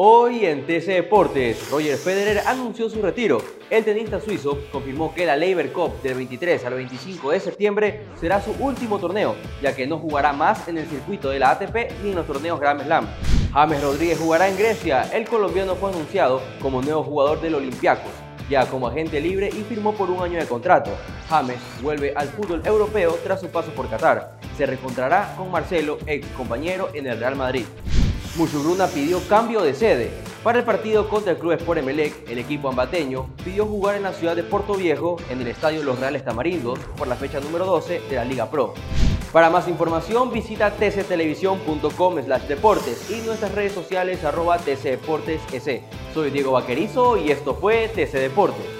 Hoy en TC Deportes, Roger Federer anunció su retiro. El tenista suizo confirmó que la Labour Cup del 23 al 25 de septiembre será su último torneo, ya que no jugará más en el circuito de la ATP ni en los torneos Grand Slam. James Rodríguez jugará en Grecia. El colombiano fue anunciado como nuevo jugador del Olympiacos, ya como agente libre y firmó por un año de contrato. James vuelve al fútbol europeo tras su paso por Qatar. Se reencontrará con Marcelo, ex compañero en el Real Madrid. Muchugruna pidió cambio de sede. Para el partido contra el Club Sport Emelec, el equipo ambateño pidió jugar en la ciudad de Puerto Viejo, en el Estadio Los Reales Tamarindos, por la fecha número 12 de la Liga Pro. Para más información visita tctelevisión.com deportes y nuestras redes sociales arroba tcdeportes Soy Diego Vaquerizo y esto fue TC Deportes.